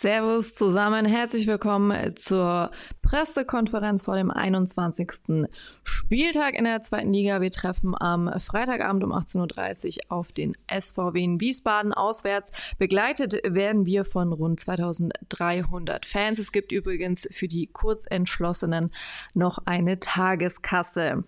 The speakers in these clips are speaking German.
Servus zusammen, herzlich willkommen zur Pressekonferenz vor dem 21. Spieltag in der zweiten Liga. Wir treffen am Freitagabend um 18.30 Uhr auf den SVW in Wiesbaden auswärts. Begleitet werden wir von rund 2300 Fans. Es gibt übrigens für die Kurzentschlossenen noch eine Tageskasse.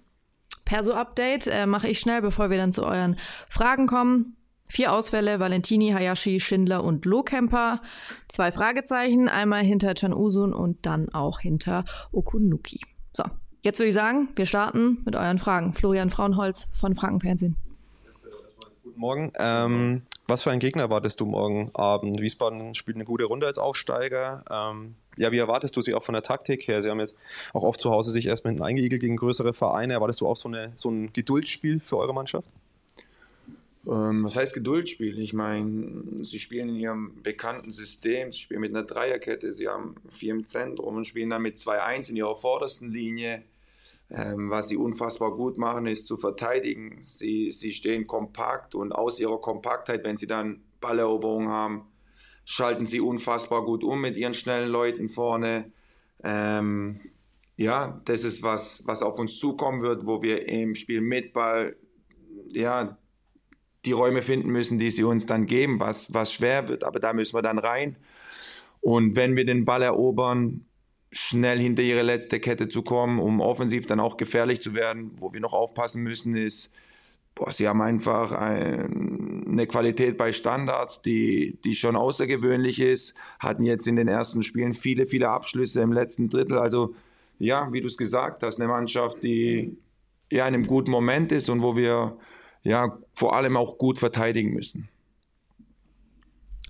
Perso-Update äh, mache ich schnell, bevor wir dann zu euren Fragen kommen. Vier Ausfälle, Valentini, Hayashi, Schindler und Lohkemper. Zwei Fragezeichen, einmal hinter Chan Usun und dann auch hinter Okunuki. So, jetzt würde ich sagen, wir starten mit euren Fragen. Florian Frauenholz von Frankenfernsehen. Guten Morgen. Ähm, was für einen Gegner erwartest du morgen Abend? Wiesbaden spielt eine gute Runde als Aufsteiger. Ähm, ja, wie erwartest du sie auch von der Taktik her? Sie haben jetzt auch oft zu Hause sich erst mit eingeigelt gegen größere Vereine. Erwartest du auch so, eine, so ein Geduldsspiel für eure Mannschaft? Ähm, was heißt Geduldsspiel? Ich meine, sie spielen in ihrem bekannten System, sie spielen mit einer Dreierkette, sie haben vier im Zentrum und spielen dann mit 2-1 in ihrer vordersten Linie. Ähm, was sie unfassbar gut machen, ist zu verteidigen. Sie, sie stehen kompakt und aus ihrer Kompaktheit, wenn sie dann Balleroberung haben, schalten sie unfassbar gut um mit ihren schnellen Leuten vorne. Ähm, ja, das ist was, was auf uns zukommen wird, wo wir im Spiel mit Ball ja, die Räume finden müssen, die sie uns dann geben, was, was schwer wird. Aber da müssen wir dann rein. Und wenn wir den Ball erobern, schnell hinter ihre letzte Kette zu kommen, um offensiv dann auch gefährlich zu werden. Wo wir noch aufpassen müssen, ist, boah, sie haben einfach ein, eine Qualität bei Standards, die, die schon außergewöhnlich ist. Hatten jetzt in den ersten Spielen viele, viele Abschlüsse im letzten Drittel. Also, ja, wie du es gesagt hast, eine Mannschaft, die ja in einem guten Moment ist und wo wir ja, vor allem auch gut verteidigen müssen.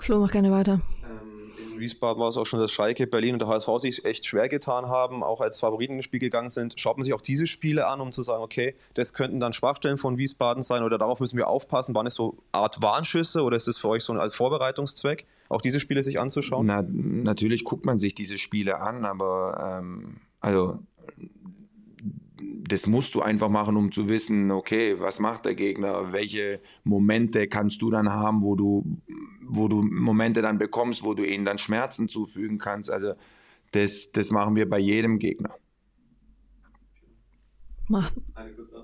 Flo, mach gerne weiter. Ähm, in Wiesbaden war es auch schon, dass Schalke, Berlin und der HSV sich echt schwer getan haben, auch als Favoriten ins Spiel gegangen sind. Schaut man sich auch diese Spiele an, um zu sagen, okay, das könnten dann Schwachstellen von Wiesbaden sein oder darauf müssen wir aufpassen. Waren es so Art Warnschüsse oder ist das für euch so ein Vorbereitungszweck, auch diese Spiele sich anzuschauen? Na, natürlich guckt man sich diese Spiele an, aber ähm, also das musst du einfach machen, um zu wissen, okay, was macht der Gegner, welche Momente kannst du dann haben, wo du, wo du Momente dann bekommst, wo du ihnen dann Schmerzen zufügen kannst. Also das, das machen wir bei jedem Gegner. Mach. Eine kurze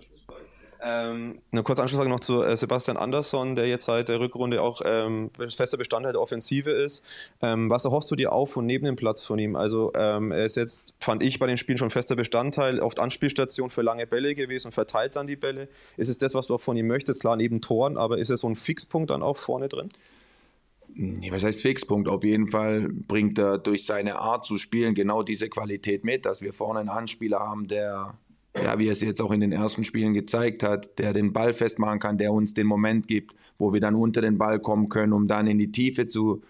ähm, eine kurze Anschlussfrage noch zu äh, Sebastian Andersson, der jetzt seit der Rückrunde auch ähm, fester Bestandteil der Offensive ist. Ähm, was erhoffst du dir auf und neben dem Platz von ihm? Also ähm, er ist jetzt, fand ich bei den Spielen schon fester Bestandteil, oft Anspielstation für lange Bälle gewesen und verteilt dann die Bälle. Ist es das, was du auch von ihm möchtest? Klar, neben Toren, aber ist er so ein Fixpunkt dann auch vorne drin? was heißt Fixpunkt? Auf jeden Fall bringt er durch seine Art zu spielen genau diese Qualität mit, dass wir vorne einen Anspieler haben, der ja, wie er es jetzt auch in den ersten Spielen gezeigt hat, der den Ball festmachen kann, der uns den Moment gibt, wo wir dann unter den Ball kommen können, um dann in die Tiefe zu,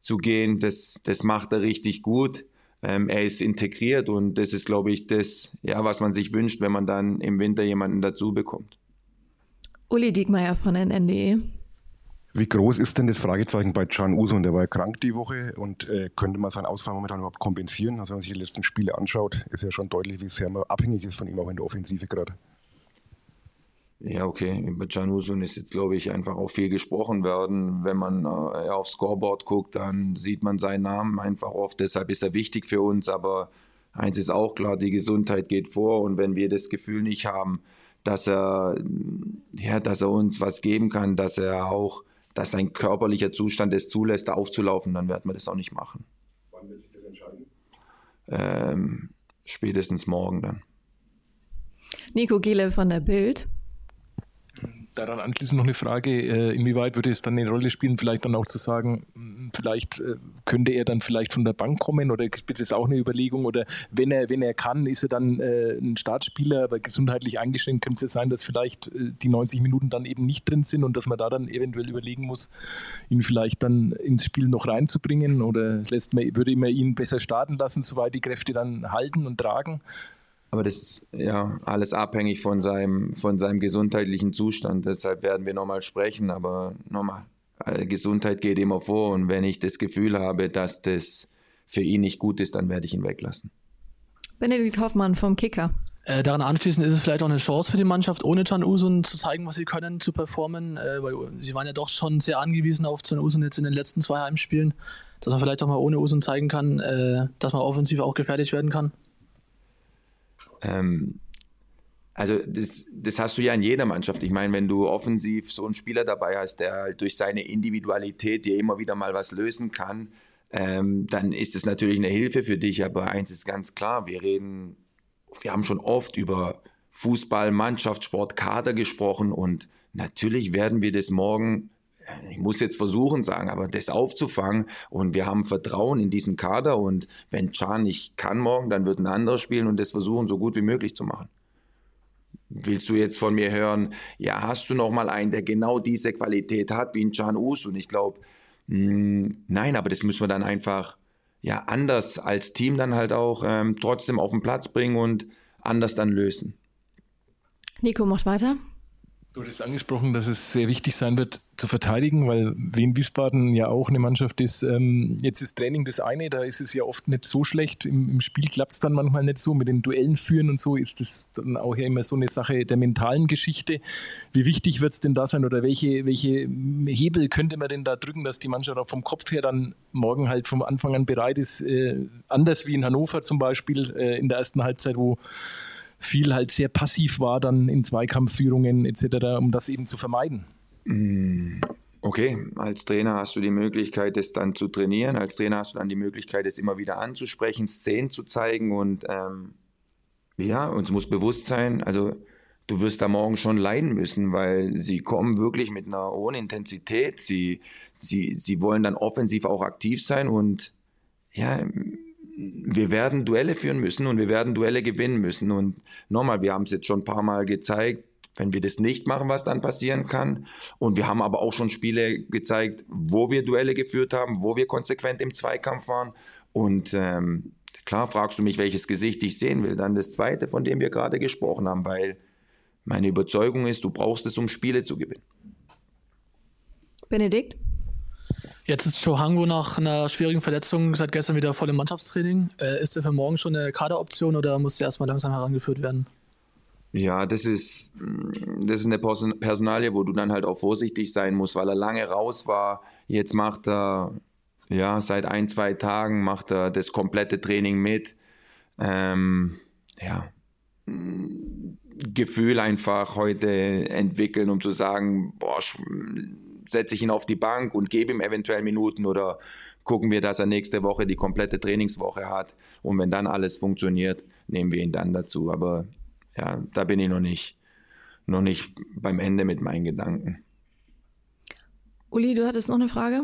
zu gehen. Das, das macht er richtig gut. Ähm, er ist integriert und das ist, glaube ich, das, ja, was man sich wünscht, wenn man dann im Winter jemanden dazu bekommt. Uli Diekmeyer von NNDE. Wie groß ist denn das Fragezeichen bei Can Usun? Der war ja krank die Woche und äh, könnte man seinen Ausfall momentan überhaupt kompensieren? Also wenn man sich die letzten Spiele anschaut, ist ja schon deutlich, wie sehr man abhängig ist von ihm auch in der Offensive gerade. Ja, okay. Über Can Usun ist jetzt, glaube ich, einfach auch viel gesprochen werden. Wenn man äh, aufs Scoreboard guckt, dann sieht man seinen Namen einfach oft. Deshalb ist er wichtig für uns. Aber eins ist auch klar, die Gesundheit geht vor. Und wenn wir das Gefühl nicht haben, dass er, ja, dass er uns was geben kann, dass er auch dass sein körperlicher Zustand es zulässt, da aufzulaufen, dann werden wir das auch nicht machen. Wann wird sich das entscheiden? Ähm, spätestens morgen dann. Nico Giele von der Bild daran anschließend noch eine Frage, äh, inwieweit würde es dann eine Rolle spielen, vielleicht dann auch zu sagen, hm, vielleicht äh, könnte er dann vielleicht von der Bank kommen oder gibt es auch eine Überlegung oder wenn er, wenn er kann, ist er dann äh, ein Startspieler, aber gesundheitlich eingeschränkt, könnte es sein, dass vielleicht die 90 Minuten dann eben nicht drin sind und dass man da dann eventuell überlegen muss, ihn vielleicht dann ins Spiel noch reinzubringen oder lässt man, würde man ihn besser starten lassen, soweit die Kräfte dann halten und tragen? Aber das ist ja alles abhängig von seinem, von seinem gesundheitlichen Zustand. Deshalb werden wir nochmal sprechen. Aber nochmal, äh, Gesundheit geht immer vor. Und wenn ich das Gefühl habe, dass das für ihn nicht gut ist, dann werde ich ihn weglassen. Benedikt Hoffmann vom Kicker. Äh, daran anschließend ist es vielleicht auch eine Chance für die Mannschaft, ohne Can Usun zu zeigen, was sie können, zu performen, äh, weil sie waren ja doch schon sehr angewiesen auf Can Usun jetzt in den letzten zwei Heimspielen. dass man vielleicht auch mal ohne Usun zeigen kann, äh, dass man offensiv auch gefährlich werden kann? Ähm, also das, das hast du ja in jeder Mannschaft. Ich meine, wenn du offensiv so einen Spieler dabei hast, der halt durch seine Individualität dir immer wieder mal was lösen kann, ähm, dann ist es natürlich eine Hilfe für dich. Aber eins ist ganz klar, wir reden, wir haben schon oft über Fußball, Mannschaftssport, Kader gesprochen und natürlich werden wir das morgen ich muss jetzt versuchen sagen, aber das aufzufangen und wir haben Vertrauen in diesen Kader und wenn Can nicht kann morgen, dann wird ein anderer spielen und das versuchen so gut wie möglich zu machen. Willst du jetzt von mir hören, ja, hast du noch mal einen, der genau diese Qualität hat wie ein Can Us? Und ich glaube, hm, nein, aber das müssen wir dann einfach ja anders als Team dann halt auch ähm, trotzdem auf den Platz bringen und anders dann lösen. Nico macht weiter. Du hast angesprochen, dass es sehr wichtig sein wird zu verteidigen, weil Wien Wiesbaden ja auch eine Mannschaft ist. Ähm, jetzt ist Training das eine, da ist es ja oft nicht so schlecht. Im, im Spiel klappt es dann manchmal nicht so. Mit den Duellen führen und so ist es dann auch ja immer so eine Sache der mentalen Geschichte. Wie wichtig wird es denn da sein oder welche, welche Hebel könnte man denn da drücken, dass die Mannschaft auch vom Kopf her dann morgen halt vom Anfang an bereit ist? Äh, anders wie in Hannover zum Beispiel äh, in der ersten Halbzeit, wo viel halt sehr passiv war dann in Zweikampfführungen etc., um das eben zu vermeiden. Mm, okay, als Trainer hast du die Möglichkeit, das dann zu trainieren. Als Trainer hast du dann die Möglichkeit, es immer wieder anzusprechen, Szenen zu zeigen und ähm, ja, uns muss bewusst sein, also du wirst da morgen schon leiden müssen, weil sie kommen wirklich mit einer hohen Intensität. Sie, sie, sie wollen dann offensiv auch aktiv sein und ja, wir werden Duelle führen müssen und wir werden Duelle gewinnen müssen. Und nochmal, wir haben es jetzt schon ein paar Mal gezeigt, wenn wir das nicht machen, was dann passieren kann. Und wir haben aber auch schon Spiele gezeigt, wo wir Duelle geführt haben, wo wir konsequent im Zweikampf waren. Und ähm, klar fragst du mich, welches Gesicht ich sehen will. Dann das zweite, von dem wir gerade gesprochen haben, weil meine Überzeugung ist, du brauchst es, um Spiele zu gewinnen. Benedikt? Jetzt ist Chohango nach einer schwierigen Verletzung seit gestern wieder voll im Mannschaftstraining. Äh, ist er für morgen schon eine Kaderoption oder muss er erstmal langsam herangeführt werden? Ja, das ist, das ist eine Personalie, wo du dann halt auch vorsichtig sein musst, weil er lange raus war. Jetzt macht er, ja, seit ein, zwei Tagen macht er das komplette Training mit. Ähm, ja, Gefühl einfach heute entwickeln, um zu sagen, boah, setze ich ihn auf die Bank und gebe ihm eventuell Minuten oder gucken wir, dass er nächste Woche die komplette Trainingswoche hat. Und wenn dann alles funktioniert, nehmen wir ihn dann dazu. Aber ja, da bin ich noch nicht, noch nicht beim Ende mit meinen Gedanken. Uli, du hattest noch eine Frage?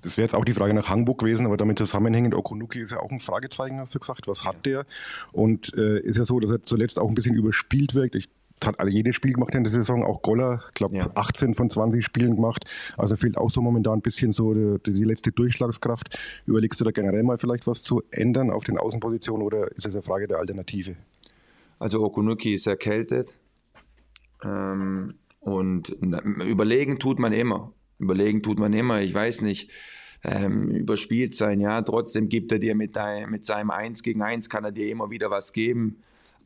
Das wäre jetzt auch die Frage nach Hamburg gewesen, aber damit zusammenhängend, Okunuki ist ja auch ein Fragezeichen, hast du gesagt. Was hat der? Und äh, ist ja so, dass er zuletzt auch ein bisschen überspielt wirkt. Ich hat alle jedes Spiel gemacht in der Saison, auch Goller, ich glaube ja. 18 von 20 Spielen gemacht. Also fehlt auch so momentan ein bisschen so die, die, letzte Durchschlagskraft. Überlegst du da generell mal vielleicht was zu ändern auf den Außenpositionen oder ist es eine Frage der Alternative? Also Okunuki ist erkältet ähm, und überlegen tut man immer. Überlegen tut man immer. Ich weiß nicht. Ähm, überspielt sein, ja, trotzdem gibt er dir mit, dein, mit seinem 1 gegen 1 kann er dir immer wieder was geben.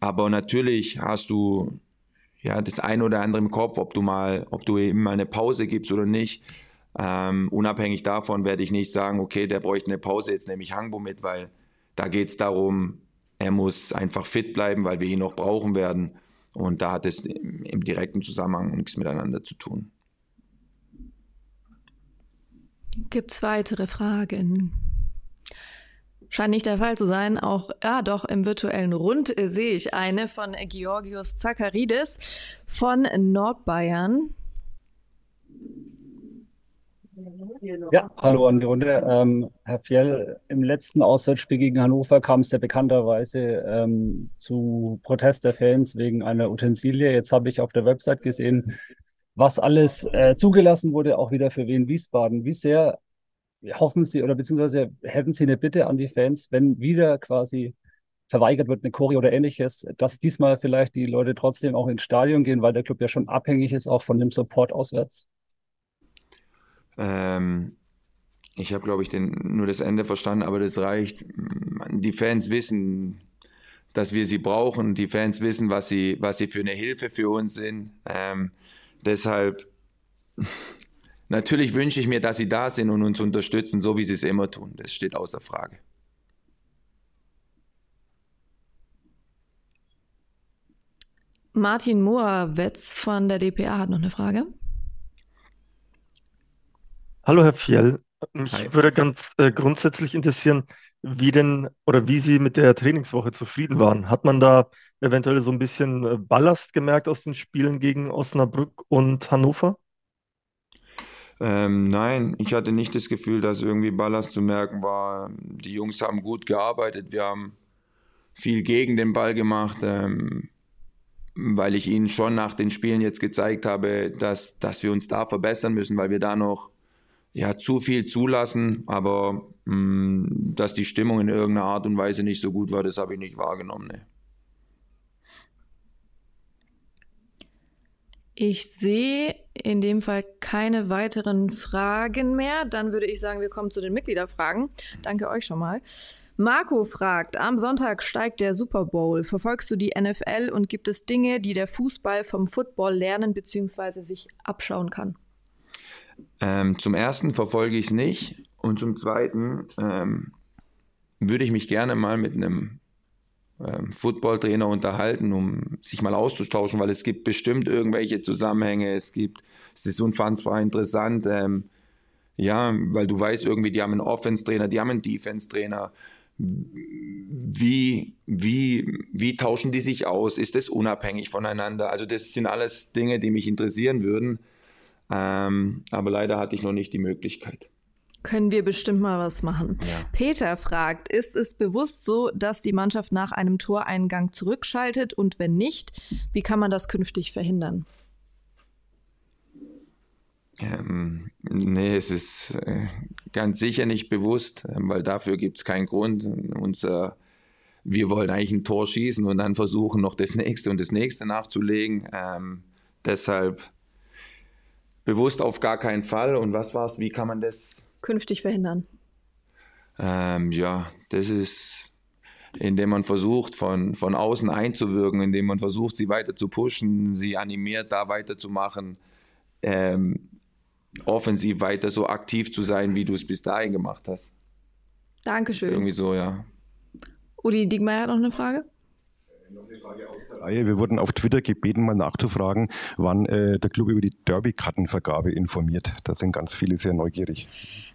Aber natürlich hast du ja, das eine oder andere im Kopf, ob du mal, ob du ihm mal eine Pause gibst oder nicht. Ähm, unabhängig davon werde ich nicht sagen, okay, der bräuchte eine Pause, jetzt nehme ich Hangbo mit, weil da geht es darum, er muss einfach fit bleiben, weil wir ihn noch brauchen werden. Und da hat es im, im direkten Zusammenhang nichts miteinander zu tun. Gibt es weitere Fragen? Scheint nicht der Fall zu sein. Auch, ja, doch, im virtuellen Rund sehe ich eine von Georgios Zakaridis von Nordbayern. Ja, hallo an die Runde. Ähm, Herr Fjell, im letzten Auswärtsspiel gegen Hannover kam es ja bekannterweise ähm, zu Protest der Fans wegen einer Utensilie. Jetzt habe ich auf der Website gesehen, was alles äh, zugelassen wurde, auch wieder für Wien Wiesbaden. Wie sehr hoffen Sie oder beziehungsweise hätten Sie eine Bitte an die Fans, wenn wieder quasi verweigert wird, eine Choreo oder ähnliches, dass diesmal vielleicht die Leute trotzdem auch ins Stadion gehen, weil der Club ja schon abhängig ist, auch von dem Support auswärts? Ähm, ich habe, glaube ich, den, nur das Ende verstanden, aber das reicht. Die Fans wissen, dass wir sie brauchen. Die Fans wissen, was sie, was sie für eine Hilfe für uns sind. Ähm, deshalb natürlich wünsche ich mir, dass sie da sind und uns unterstützen, so wie sie es immer tun. Das steht außer Frage. Martin Moawetz von der DPA hat noch eine Frage. Hallo Herr Fjell, mich Hi. würde ganz äh, grundsätzlich interessieren, wie denn oder wie Sie mit der Trainingswoche zufrieden waren. Hat man da eventuell so ein bisschen äh, Ballast gemerkt aus den Spielen gegen Osnabrück und Hannover? Ähm, nein, ich hatte nicht das Gefühl, dass irgendwie Ballast zu merken war. Die Jungs haben gut gearbeitet, wir haben viel gegen den Ball gemacht, ähm, weil ich ihnen schon nach den Spielen jetzt gezeigt habe, dass, dass wir uns da verbessern müssen, weil wir da noch ja, zu viel zulassen, aber mh, mm, dass die Stimmung in irgendeiner Art und Weise nicht so gut war, das habe ich nicht wahrgenommen. Nee. Ich sehe in dem Fall keine weiteren Fragen mehr. Dann würde ich sagen, wir kommen zu den Mitgliederfragen. Danke euch schon mal. Marco fragt, am Sonntag steigt der Super Bowl. Verfolgst du die NFL und gibt es Dinge, die der Fußball vom Football lernen bzw. sich abschauen kann? Ähm, zum ersten verfolge ich es nicht und zum zweiten ähm, würde ich mich gerne mal mit einem ähm, Footballtrainer unterhalten, um sich mal auszutauschen, weil es gibt bestimmt irgendwelche Zusammenhänge. Es gibt, es ist unfassbar interessant. Ähm, ja, weil du weißt irgendwie, die haben einen Offense-Trainer, die haben einen Defense-Trainer. Wie, wie, wie tauschen die sich aus? Ist das unabhängig voneinander? Also das sind alles Dinge, die mich interessieren würden. Ähm, aber leider hatte ich noch nicht die Möglichkeit. Können wir bestimmt mal was machen. Ja. Peter fragt, ist es bewusst so, dass die Mannschaft nach einem Toreingang zurückschaltet und wenn nicht, wie kann man das künftig verhindern? Ähm, nee, es ist äh, ganz sicher nicht bewusst, äh, weil dafür gibt es keinen Grund. Unser, wir wollen eigentlich ein Tor schießen und dann versuchen, noch das nächste und das nächste nachzulegen. Ähm, deshalb bewusst auf gar keinen Fall. Und was war es? Wie kann man das künftig verhindern? Ähm, ja, das ist, indem man versucht, von, von außen einzuwirken, indem man versucht, sie weiter zu pushen, sie animiert, da weiterzumachen, ähm, offensiv weiter so aktiv zu sein, wie du es bis dahin gemacht hast. Dankeschön. Irgendwie so, ja. Uli Diegmeier hat noch eine Frage. Reihe. Wir wurden auf Twitter gebeten, mal nachzufragen, wann äh, der Club über die Derby-Kartenvergabe informiert. Da sind ganz viele sehr neugierig.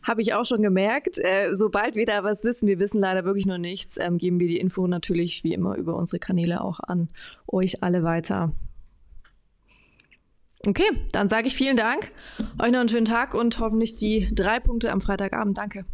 Habe ich auch schon gemerkt. Äh, sobald wir da was wissen, wir wissen leider wirklich noch nichts, ähm, geben wir die Info natürlich wie immer über unsere Kanäle auch an euch alle weiter. Okay, dann sage ich vielen Dank. Euch noch einen schönen Tag und hoffentlich die drei Punkte am Freitagabend. Danke.